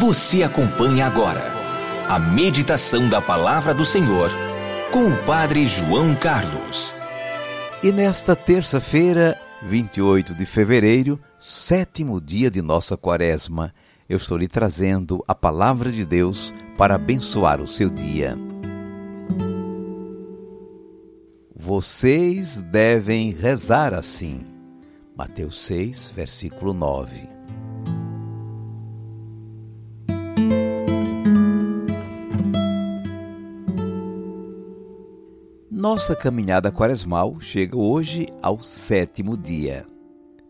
Você acompanha agora a meditação da Palavra do Senhor com o Padre João Carlos. E nesta terça-feira, 28 de fevereiro, sétimo dia de nossa quaresma, eu estou lhe trazendo a palavra de Deus para abençoar o seu dia. Vocês devem rezar assim. Mateus 6, versículo 9. Nossa caminhada quaresmal chega hoje ao sétimo dia.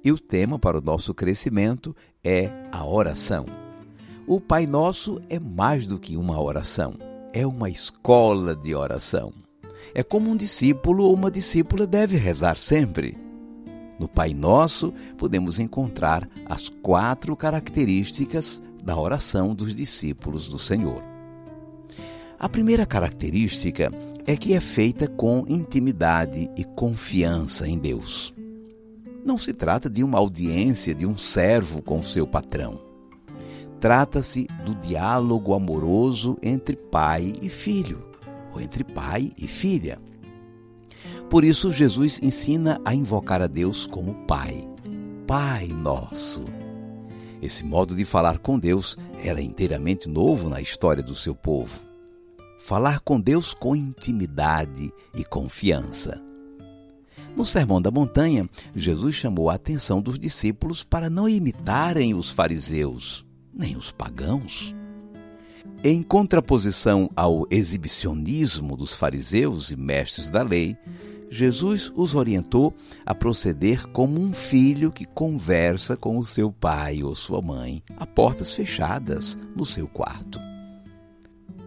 E o tema para o nosso crescimento é a oração. O Pai Nosso é mais do que uma oração, é uma escola de oração. É como um discípulo ou uma discípula deve rezar sempre. No Pai Nosso podemos encontrar as quatro características da oração dos discípulos do Senhor. A primeira característica é que é feita com intimidade e confiança em Deus. Não se trata de uma audiência de um servo com seu patrão. Trata-se do diálogo amoroso entre pai e filho, ou entre pai e filha. Por isso, Jesus ensina a invocar a Deus como Pai, Pai Nosso. Esse modo de falar com Deus era inteiramente novo na história do seu povo. Falar com Deus com intimidade e confiança. No Sermão da Montanha, Jesus chamou a atenção dos discípulos para não imitarem os fariseus, nem os pagãos. Em contraposição ao exibicionismo dos fariseus e mestres da lei, Jesus os orientou a proceder como um filho que conversa com o seu pai ou sua mãe a portas fechadas no seu quarto.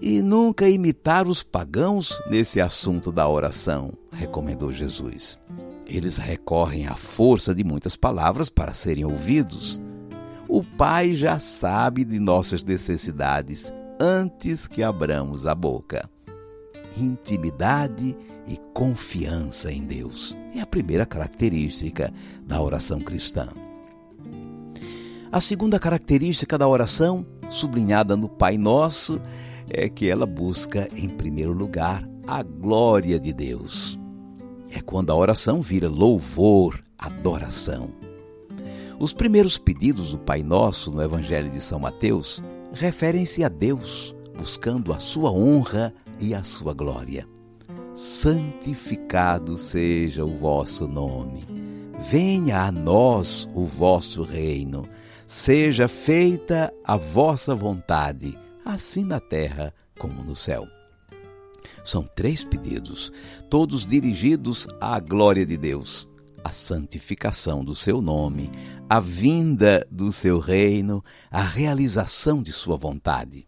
E nunca imitar os pagãos nesse assunto da oração, recomendou Jesus. Eles recorrem à força de muitas palavras para serem ouvidos. O Pai já sabe de nossas necessidades antes que abramos a boca. Intimidade e confiança em Deus é a primeira característica da oração cristã. A segunda característica da oração, sublinhada no Pai Nosso, é que ela busca, em primeiro lugar, a glória de Deus. É quando a oração vira louvor, adoração. Os primeiros pedidos do Pai Nosso no Evangelho de São Mateus referem-se a Deus, buscando a sua honra e a sua glória. Santificado seja o vosso nome. Venha a nós o vosso reino. Seja feita a vossa vontade, assim na terra como no céu. São três pedidos, todos dirigidos à glória de Deus, à santificação do seu nome, à vinda do seu reino, à realização de sua vontade.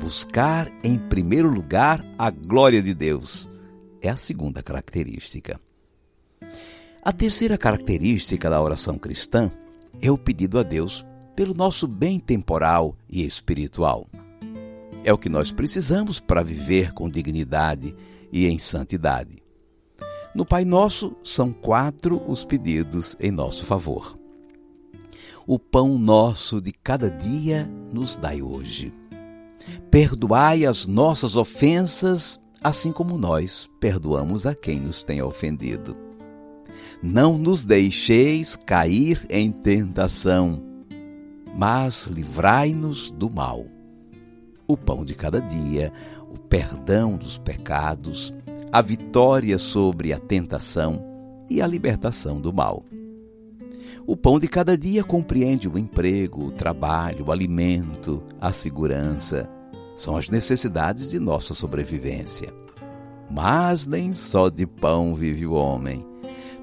Buscar em primeiro lugar a glória de Deus é a segunda característica. A terceira característica da oração cristã é o pedido a Deus pelo nosso bem temporal e espiritual. É o que nós precisamos para viver com dignidade e em santidade. No Pai Nosso, são quatro os pedidos em nosso favor. O pão nosso de cada dia nos dai hoje. Perdoai as nossas ofensas, assim como nós perdoamos a quem nos tem ofendido. Não nos deixeis cair em tentação, mas livrai-nos do mal. O pão de cada dia, o perdão dos pecados, a vitória sobre a tentação e a libertação do mal. O pão de cada dia compreende o emprego, o trabalho, o alimento, a segurança, são as necessidades de nossa sobrevivência. Mas nem só de pão vive o homem.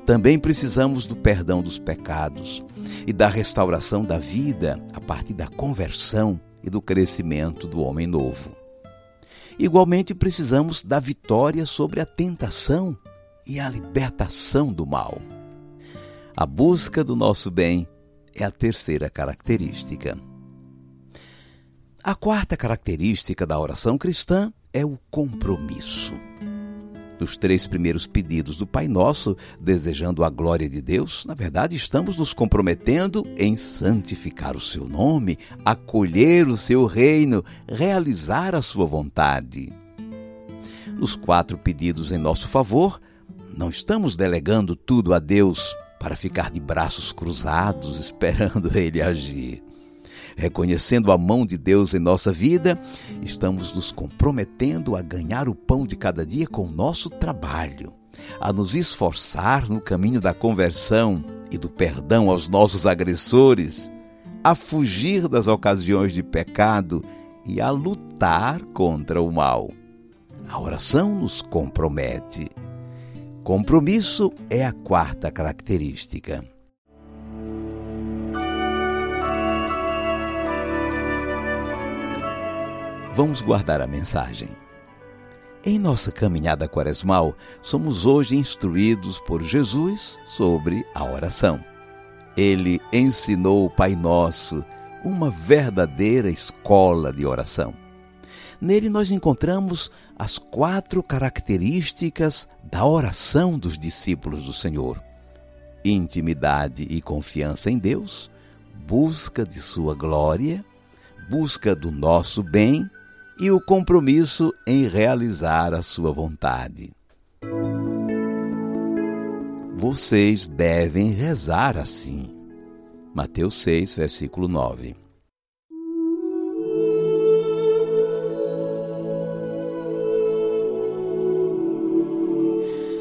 Também precisamos do perdão dos pecados e da restauração da vida a partir da conversão e do crescimento do homem novo. Igualmente precisamos da vitória sobre a tentação e a libertação do mal. A busca do nosso bem é a terceira característica. A quarta característica da oração cristã é o compromisso. Nos três primeiros pedidos do Pai Nosso, desejando a glória de Deus, na verdade estamos nos comprometendo em santificar o seu nome, acolher o seu reino, realizar a sua vontade. Nos quatro pedidos em nosso favor, não estamos delegando tudo a Deus para ficar de braços cruzados esperando Ele agir. Reconhecendo a mão de Deus em nossa vida, estamos nos comprometendo a ganhar o pão de cada dia com o nosso trabalho, a nos esforçar no caminho da conversão e do perdão aos nossos agressores, a fugir das ocasiões de pecado e a lutar contra o mal. A oração nos compromete. Compromisso é a quarta característica. Vamos guardar a mensagem. Em nossa caminhada quaresmal, somos hoje instruídos por Jesus sobre a oração. Ele ensinou o Pai Nosso, uma verdadeira escola de oração. Nele nós encontramos as quatro características da oração dos discípulos do Senhor: intimidade e confiança em Deus, busca de Sua glória, busca do nosso bem e o compromisso em realizar a sua vontade. Vocês devem rezar assim. Mateus 6, versículo 9.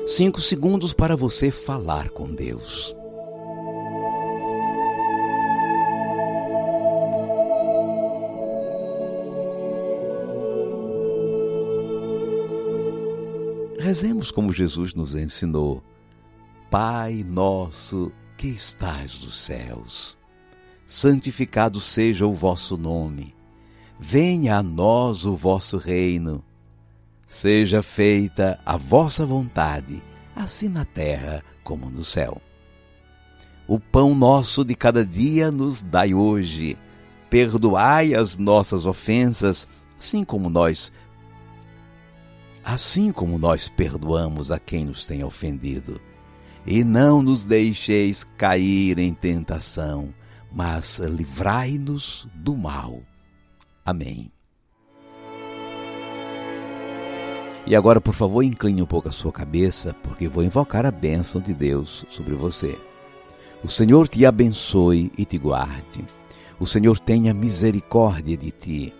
Cinco segundos para você falar com Deus. Rezemos como Jesus nos ensinou. Pai nosso que estás nos céus, santificado seja o vosso nome. Venha a nós o vosso reino. Seja feita a vossa vontade, assim na terra como no céu. O pão nosso de cada dia nos dai hoje. Perdoai as nossas ofensas, assim como nós assim como nós perdoamos a quem nos tem ofendido. E não nos deixeis cair em tentação, mas livrai-nos do mal. Amém. E agora, por favor, incline um pouco a sua cabeça, porque vou invocar a bênção de Deus sobre você. O Senhor te abençoe e te guarde. O Senhor tenha misericórdia de ti.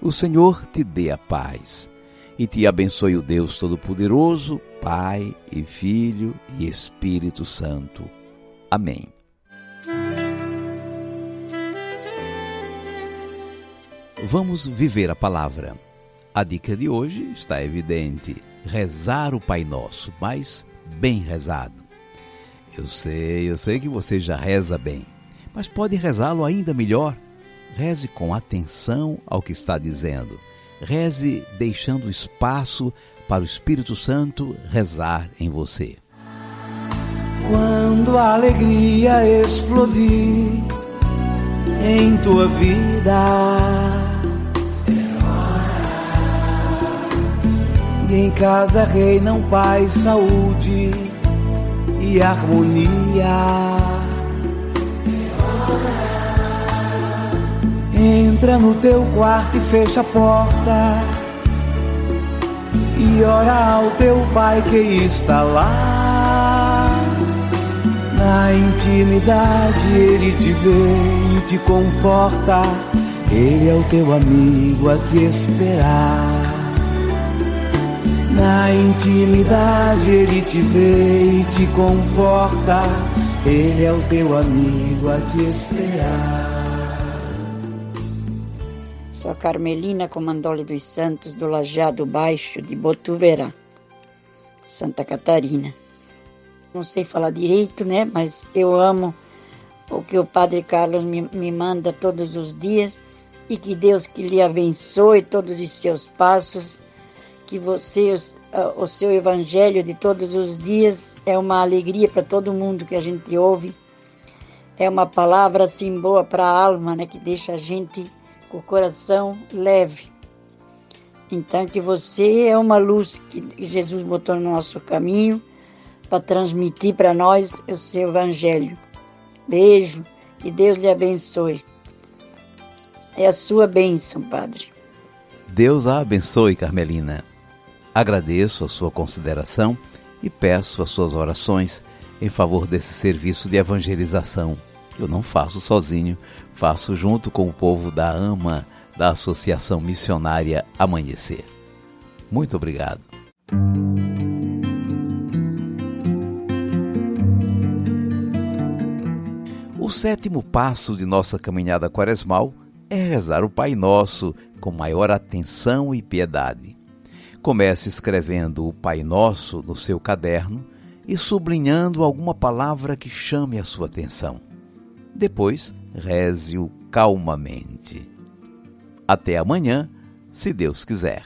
O Senhor te dê a paz e te abençoe o Deus Todo-Poderoso, Pai e Filho e Espírito Santo. Amém. Vamos viver a palavra. A dica de hoje está evidente: rezar o Pai Nosso, mas bem rezado. Eu sei, eu sei que você já reza bem, mas pode rezá-lo ainda melhor. Reze com atenção ao que está dizendo Reze deixando espaço para o Espírito Santo rezar em você. Quando a alegria explodir em tua vida, e em casa reinam paz, saúde e harmonia. Entra no teu quarto e fecha a porta. E ora ao teu pai que está lá. Na intimidade ele te vê e te conforta. Ele é o teu amigo a te esperar. Na intimidade ele te vê e te conforta. Ele é o teu amigo a te esperar. Sou a Carmelina Comandole dos Santos, do Lajado Baixo de Botuverá, Santa Catarina. Não sei falar direito, né? Mas eu amo o que o Padre Carlos me, me manda todos os dias e que Deus que lhe abençoe todos os seus passos, que você, o, o seu evangelho de todos os dias é uma alegria para todo mundo que a gente ouve. É uma palavra assim boa para a alma, né? Que deixa a gente o coração leve. Então, que você é uma luz que Jesus botou no nosso caminho para transmitir para nós o seu evangelho. Beijo e Deus lhe abençoe. É a sua bênção, Padre. Deus a abençoe, Carmelina. Agradeço a sua consideração e peço as suas orações em favor desse serviço de evangelização. Eu não faço sozinho, faço junto com o povo da AMA, da Associação Missionária Amanhecer. Muito obrigado. O sétimo passo de nossa caminhada quaresmal é rezar o Pai Nosso com maior atenção e piedade. Comece escrevendo o Pai Nosso no seu caderno e sublinhando alguma palavra que chame a sua atenção. Depois, reze-o calmamente. Até amanhã, se Deus quiser.